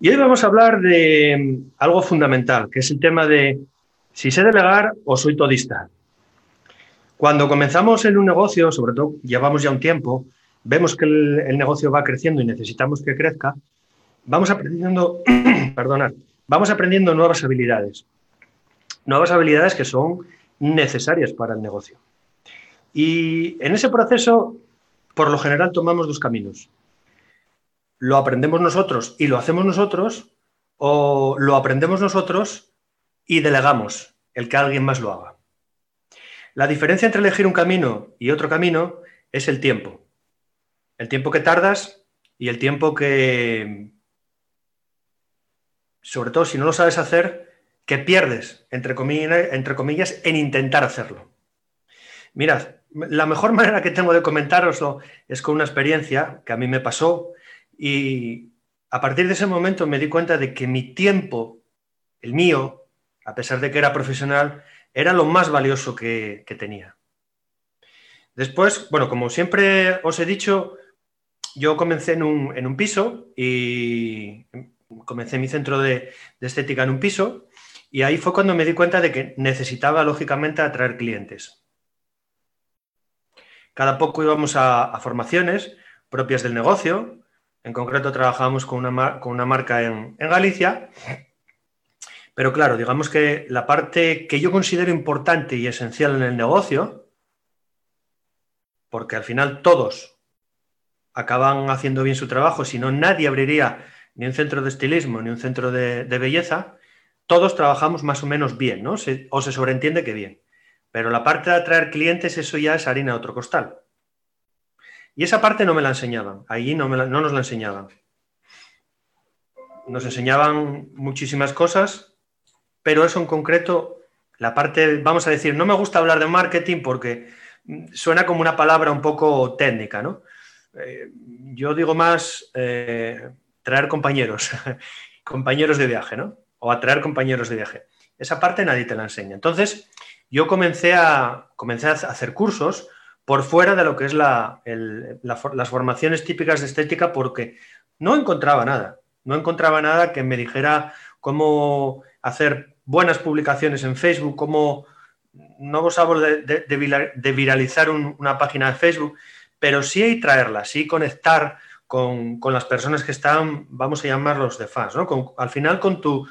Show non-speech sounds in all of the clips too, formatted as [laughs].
Y hoy vamos a hablar de mm, algo fundamental, que es el tema de si sé delegar o soy todista. Cuando comenzamos en un negocio, sobre todo llevamos ya un tiempo, vemos que el, negocio va creciendo y necesitamos que crezca, vamos aprendiendo, [clears throat] perdonad, vamos aprendiendo nuevas habilidades. Nuevas habilidades que son necesarias para el negocio. Y en ese proceso, por lo general, tomamos dos caminos lo aprendemos nosotros y lo hacemos nosotros o lo aprendemos nosotros y delegamos el que alguien más lo haga. La diferencia entre elegir un camino y otro camino es el tiempo. El tiempo que tardas y el tiempo que, sobre todo si no lo sabes hacer, que pierdes, entre comillas, entre comillas en intentar hacerlo. Mirad, la mejor [laughs] manera que tengo de comentároslo es con una experiencia que a mí me pasó y a partir de ese momento me di cuenta de que mi tiempo, el mío, a pesar de que era profesional, era lo más valioso que, tenía. Después, bueno, como siempre os he dicho, yo comencé en un, piso y comencé mi centro de, estética en un piso y ahí fue cuando me di cuenta de que necesitaba, lógicamente, atraer clientes. Cada poco íbamos a formaciones propias del negocio, en concreto trabajamos con una, con una marca en, Galicia. Pero claro, digamos que la parte que yo considero importante y esencial en el negocio, porque al final todos acaban haciendo bien su trabajo, si no nadie abriría ni un centro de estilismo ni un centro de, belleza, todos trabajamos más o menos bien, ¿no? o se sobreentiende que bien. Pero la parte de atraer clientes, eso ya es harina de otro costal. Y esa parte no me la enseñaban, allí no, no nos la enseñaban. Nos enseñaban muchísimas cosas, pero eso en concreto, la parte, vamos a decir, no me gusta hablar de marketing porque suena como una palabra un poco técnica, ¿no? Eh, yo digo más eh, traer compañeros, [laughs] compañeros de viaje, ¿no? O atraer compañeros de viaje. Esa parte nadie te la enseña. Entonces, yo comencé a hacer cursos por fuera de lo que es las formaciones típicas de estética porque no encontraba nada. No encontraba nada que me dijera cómo hacer buenas publicaciones en Facebook, cómo no vos hablo de, viralizar una página de Facebook, pero sí traerla, sí conectar con, las personas que están, vamos a llamarlos de fans, ¿no? al final con tu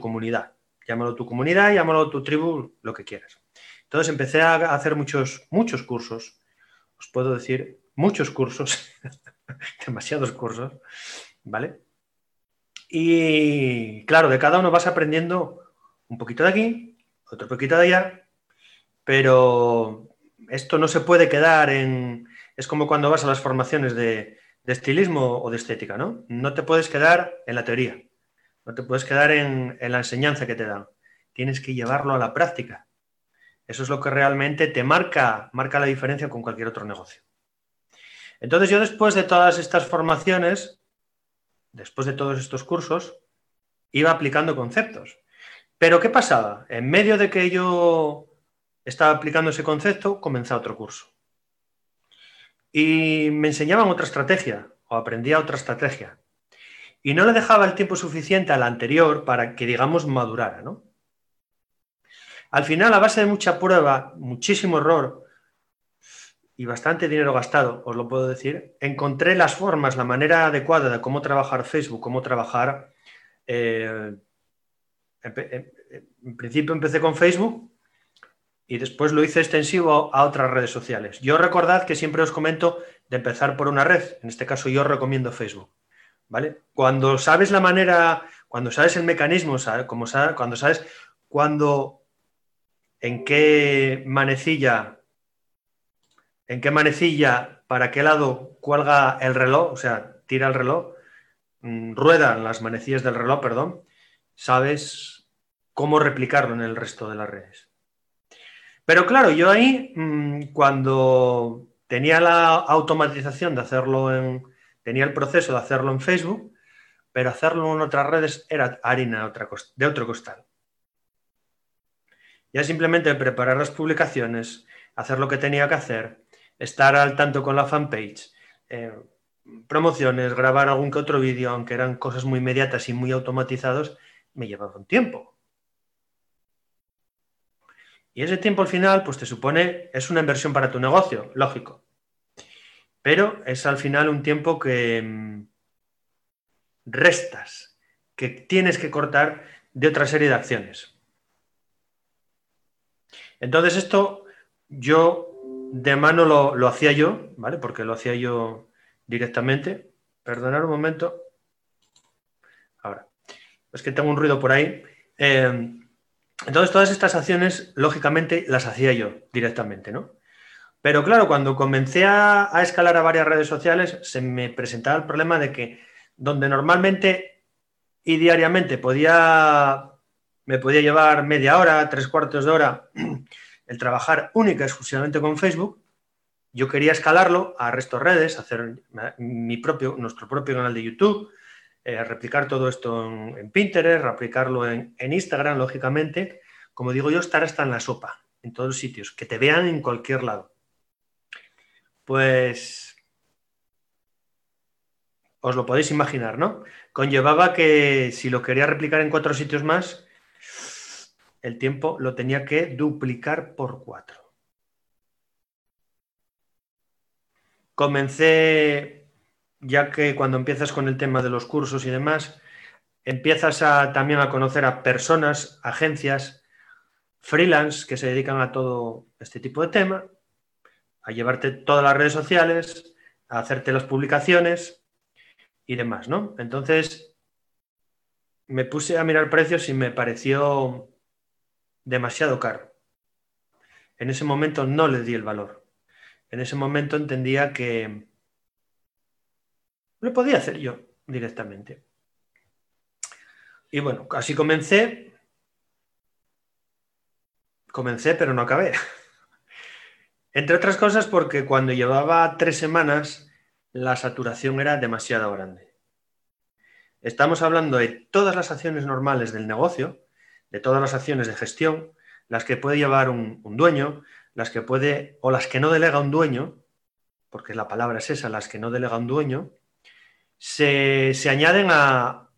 comunidad. Llámalo tu comunidad, llámalo tu tribu, lo que quieras. Entonces empecé a hacer muchos, muchos cursos, os puedo decir muchos cursos, [laughs] demasiados cursos, ¿vale? Y claro, de cada uno vas aprendiendo un poquito de aquí, otro poquito de allá, pero esto no se puede quedar en... Es como cuando vas a las formaciones de, estilismo o de estética, ¿no? No te puedes quedar en la teoría, no te puedes quedar en la enseñanza que te dan, tienes que llevarlo a la práctica. Eso es lo que realmente te marca, marca la diferencia con cualquier otro negocio. Entonces yo después de todas estas formaciones, después de todos estos cursos, iba aplicando conceptos. Pero ¿qué pasaba? En medio de que yo estaba aplicando ese concepto, comenzaba otro curso. Y me enseñaban otra estrategia o aprendía otra estrategia. Y no le dejaba el tiempo suficiente a la anterior para que, digamos, madurara, ¿no? Al final, a base de mucha prueba, muchísimo error y bastante dinero gastado, os lo puedo decir, encontré las formas, la manera adecuada de cómo trabajar Facebook, cómo trabajar... Eh, en, principio empecé con Facebook y después lo hice extensivo a otras redes sociales. Yo recordad que siempre os comento de empezar por una red, en este caso yo recomiendo Facebook. ¿Vale? Cuando sabes la manera, cuando sabes el mecanismo, cuando sabes cuando en qué manecilla, en qué manecilla, para qué lado cuelga el reloj, o sea, tira el reloj, mm, ruedan las manecillas del reloj, perdón, sabes cómo replicarlo en el resto de las redes. Pero claro, yo ahí, mm, cuando tenía la automatización de hacerlo en, tenía el proceso de hacerlo en Facebook, pero hacerlo en otras redes era harina de otro costal. Ya simplemente preparar las publicaciones, hacer lo que tenía que hacer, estar al tanto con la fanpage, eh, promociones, grabar algún que otro vídeo, aunque eran cosas muy inmediatas y muy automatizados, me llevaba un tiempo. Y ese tiempo al final, pues te supone, es una inversión para tu negocio, lógico. Pero es al final un tiempo que mm, restas, que tienes que cortar de otra serie de acciones. Entonces esto yo de mano lo, hacía yo, ¿vale? Porque lo hacía yo directamente. Perdonad un momento. Ahora, es que tengo un ruido por ahí. Eh, entonces, todas estas acciones, lógicamente, las hacía yo directamente, ¿no? Pero claro, cuando comencé a, escalar a varias redes sociales, se me presentaba el problema de que donde normalmente y diariamente podía, me podía llevar media hora, tres cuartos de hora [clears throat] el trabajar única y exclusivamente con Facebook, yo quería escalarlo a resto de redes, hacer mi propio, nuestro propio canal de YouTube, eh, replicar todo esto en, Pinterest, replicarlo en, Instagram, lógicamente. Como digo yo, estar hasta en la sopa, en todos los sitios, que te vean en cualquier lado. Pues os lo podéis imaginar, ¿no? Conllevaba que si lo quería replicar en cuatro sitios más, el tiempo lo tenía que duplicar por cuatro. Comencé ya que cuando empiezas con el tema de los cursos y demás, empiezas también a conocer a personas, agencias, freelance que se dedican a todo este tipo de tema, a llevarte todas las redes sociales, a hacerte las publicaciones y demás, ¿no? Entonces, me puse a mirar precios y me pareció demasiado caro. En ese momento no le di el valor. En ese momento entendía que, lo podía hacer yo directamente. Y bueno, así comencé. Comencé, pero no acabé. [laughs] Entre otras cosas porque cuando llevaba tres semanas, la saturación era demasiado grande. Estamos hablando de todas las acciones normales del negocio, de todas las acciones de gestión, las que puede llevar un, dueño, las que puede, o las que no delega un dueño, porque la palabra es esa, las que no delega un dueño, se, añaden a,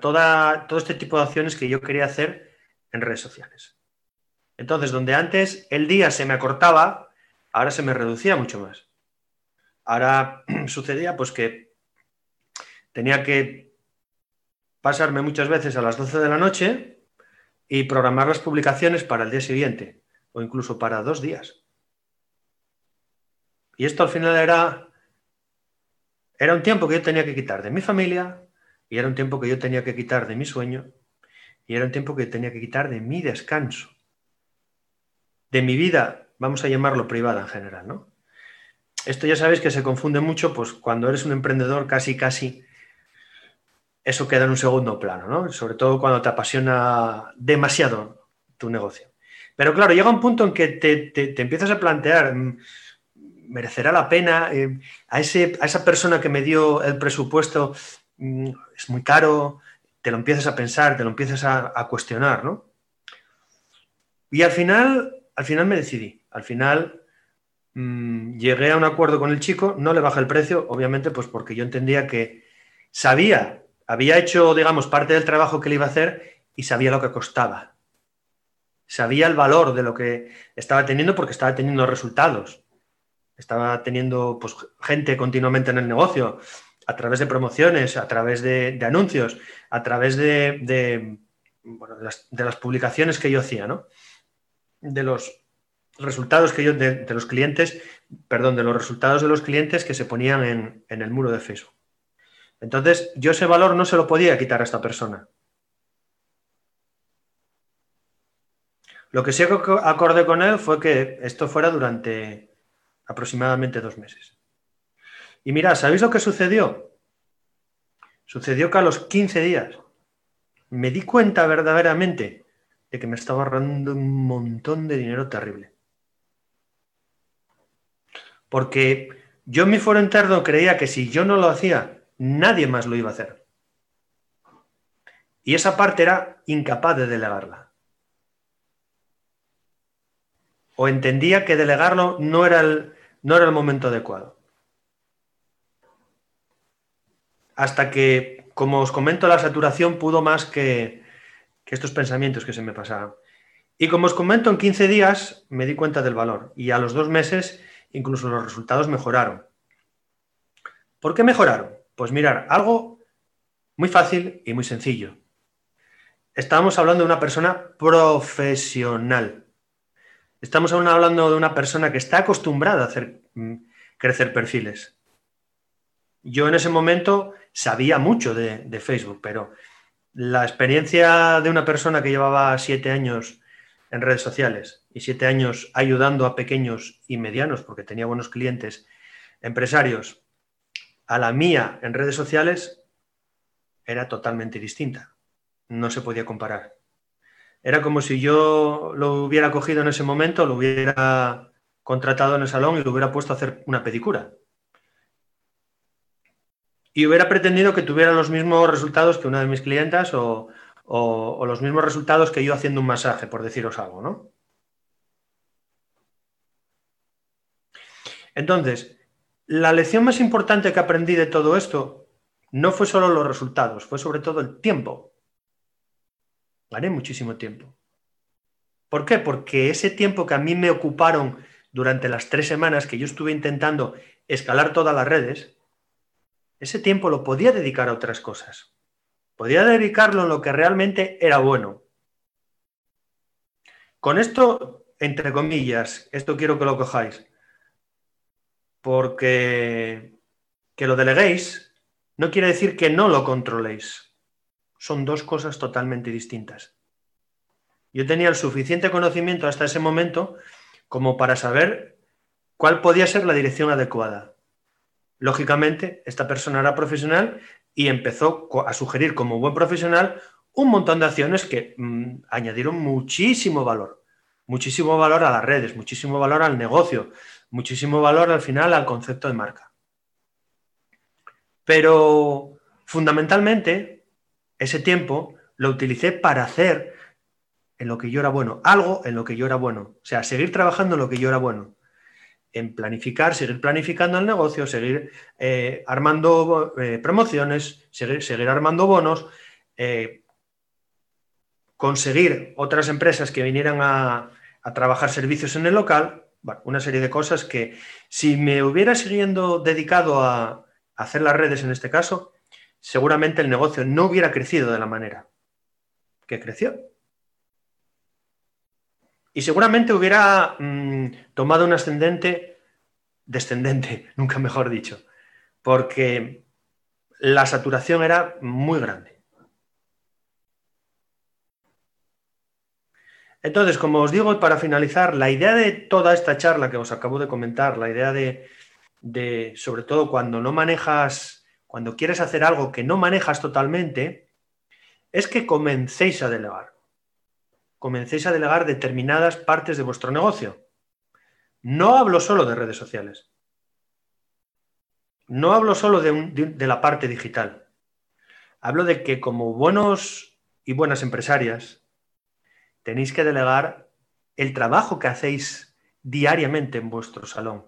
toda, todo este tipo de acciones que yo quería hacer en redes sociales. Entonces, donde antes el día se me acortaba, ahora se me reducía mucho más. Ahora [clears throat] sucedía pues que tenía que pasarme muchas veces a las 12 de la noche y programar las publicaciones para el día siguiente o incluso para dos días. Y esto al final era era un tiempo que yo tenía que quitar de mi familia y era un tiempo que yo tenía que quitar de mi sueño y era un tiempo que tenía que quitar de mi descanso, de mi vida, vamos a llamarlo privada en general, ¿no? Esto ya sabéis que se confunde mucho, pues cuando eres un emprendedor casi, casi, eso queda en un segundo plano, ¿no? Sobre todo cuando te apasiona demasiado tu negocio. Pero claro, llega un punto en que te, te empiezas a plantear, mm, merecerá la pena. Eh, a, ese, a esa persona que me dio el presupuesto mm, es muy caro, te lo empiezas a pensar, te lo empiezas a, cuestionar, ¿no? Y al final, al final me decidí. Al final mm, llegué a un acuerdo con el chico, no le bajé el precio, obviamente, pues porque yo entendía que sabía, había hecho, digamos, parte del trabajo que le iba a hacer y sabía lo que costaba. Sabía el valor de lo que estaba teniendo porque estaba teniendo resultados estaba teniendo pues, gente continuamente en el negocio, a través de promociones, a través de, anuncios, a través de, las, publicaciones que yo hacía, ¿no? De los resultados que yo, de, los clientes, perdón, de los resultados de los clientes que se ponían en, en el muro de Facebook. Entonces, yo ese valor no se lo podía quitar a esta persona. Lo que sí acordé con él fue que esto fuera durante aproximadamente dos meses. Y mirad, ¿sabéis lo que sucedió? Sucedió que a los 15 días me di cuenta verdaderamente de que me estaba ahorrando un montón de dinero terrible. Porque yo en mi foro interno creía que si yo no lo hacía, nadie más lo iba a hacer. Y esa parte era incapaz de delegarla. O entendía que delegarlo no era el, no era el momento adecuado. hasta que, como os comento, la saturación pudo más que, que estos pensamientos que se me pasaban. Y como os comento, en 15 días me di cuenta del valor y a los dos meses incluso los resultados mejoraron. ¿Por qué mejoraron? Pues mirar, algo muy fácil y muy sencillo. Estamos hablando de una persona profesional. Estamos hablando de una persona que está acostumbrada a hacer mm, crecer perfiles. Yo en ese momento sabía mucho de, Facebook, pero la experiencia de una persona que llevaba siete años en redes sociales y siete años ayudando a pequeños y medianos, porque tenía buenos clientes, empresarios, a la mía en redes sociales, era totalmente distinta. No se podía comparar. Era como si yo lo hubiera cogido en ese momento, lo hubiera contratado en el salón y lo hubiera puesto a hacer una pedicura. Y hubiera pretendido que tuviera los mismos resultados que una de mis clientas o, o, los mismos resultados que yo haciendo un masaje, por deciros algo, ¿no? Entonces, la lección más importante que aprendí de todo esto no fue solo los resultados, fue sobre todo el tiempo. Gané muchísimo tiempo. ¿Por qué? Porque ese tiempo que a mí me ocuparon durante las tres semanas que yo estuve intentando escalar todas las redes, ese tiempo lo podía dedicar a otras cosas. Podía dedicarlo en lo que realmente era bueno. Con esto, entre comillas, esto quiero que lo cojáis, porque que lo deleguéis no quiere decir que no lo controléis. Son dos cosas totalmente distintas. Yo tenía el suficiente conocimiento hasta ese momento como para saber cuál podía ser la dirección adecuada. Lógicamente, esta persona era profesional y empezó a sugerir como buen profesional un montón de acciones que mm, añadieron muchísimo valor, muchísimo valor a las redes, muchísimo valor al negocio, muchísimo valor al final al concepto de marca. Pero fundamentalmente ese tiempo lo utilicé para hacer en lo que yo era bueno, algo en lo que yo era bueno, o sea, seguir trabajando en lo que yo era bueno en planificar, seguir planificando el negocio, seguir eh, armando eh, promociones, seguir, armando bonos, eh, conseguir otras empresas que vinieran a, trabajar servicios en el local, una serie de cosas que si me hubiera siguiendo dedicado a hacer las redes en este caso, seguramente el negocio no hubiera crecido de la manera que creció. Y seguramente hubiera mm, tomado un ascendente, descendente, [laughs] nunca mejor dicho, porque la saturación era muy grande. Entonces, como os digo, para finalizar, la idea de toda esta charla que os acabo de comentar, la idea de, sobre todo cuando no manejas, cuando quieres hacer algo que no manejas totalmente, es que comencéis a delegar comencéis a delegar determinadas partes de vuestro negocio. No hablo solo de redes sociales. No hablo solo de, de, la parte digital. Hablo de que como buenos y buenas empresarias tenéis que delegar el trabajo que hacéis diariamente en vuestro salón.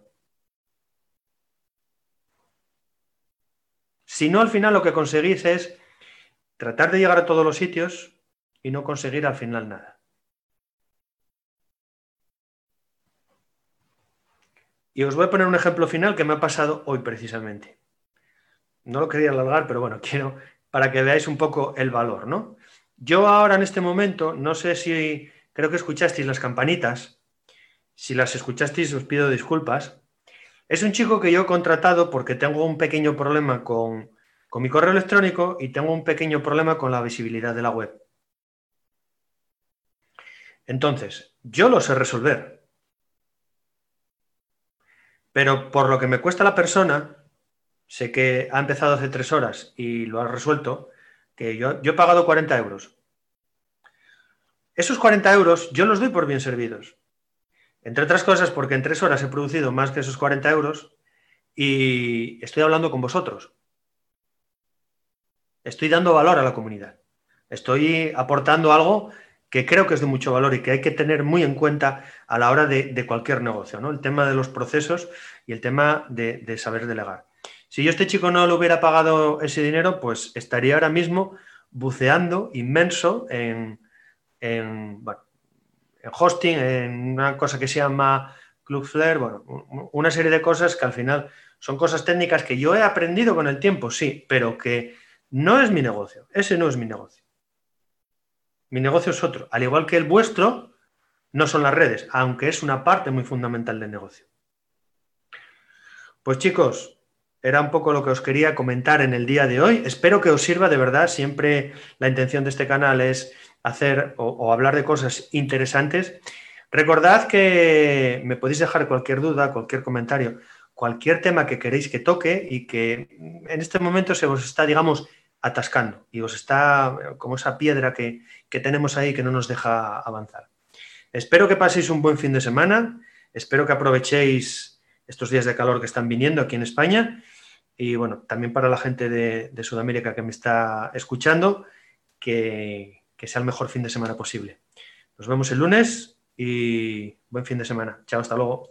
Si no, al final lo que conseguís es tratar de llegar a todos los sitios y no conseguir al final nada. Y os voy a poner un ejemplo final que me ha pasado hoy precisamente. No lo quería alargar, pero bueno, [laughs] quiero para que veáis un poco el valor, ¿no? Yo ahora en este momento, no sé si creo que escuchasteis las campanitas. Si las escuchasteis, os pido disculpas. Es un chico que yo he contratado porque tengo un pequeño problema con, con mi correo electrónico y tengo un pequeño problema con la visibilidad de la web. Entonces, yo lo sé resolver. Pero por lo que me cuesta la persona, sé que ha empezado hace tres horas y lo ha resuelto, que yo, yo he pagado 40 euros. Esos 40 euros yo los doy por bien servidos. Entre otras cosas porque en tres horas he producido más que esos 40 euros y estoy hablando con vosotros. Estoy dando valor a la comunidad. Estoy aportando algo que creo que es de mucho valor y que hay que tener muy en cuenta a la hora de, cualquier negocio, ¿no? El tema de los procesos y el tema de, saber delegar. Si yo este chico no le hubiera pagado ese dinero, pues estaría ahora mismo buceando inmenso en, en, hosting, en una cosa que se llama Cloudflare, bueno, una serie de cosas que al final son cosas técnicas que yo he aprendido con el tiempo, sí, pero que no es mi negocio. Ese no es mi negocio. Mi negocio es otro. Al igual que el vuestro, no son las redes, aunque es una parte muy fundamental del negocio. Pues chicos, era un poco lo que os quería comentar en el día de hoy. Espero que os sirva de verdad. Siempre la intención de este canal es hacer o, hablar de cosas interesantes. Recordad que me podéis dejar cualquier duda, cualquier comentario, cualquier tema que queréis que toque y que en este momento se os está, digamos, atascando y os está como esa piedra que, que tenemos ahí que no nos deja avanzar. Espero que paséis un buen fin de semana, espero que aprovechéis estos días de calor que están viniendo aquí en España y bueno, también para la gente de, de Sudamérica que me está escuchando, que, que sea el mejor fin de semana posible. Nos vemos el lunes y buen fin de semana. Chao, hasta luego.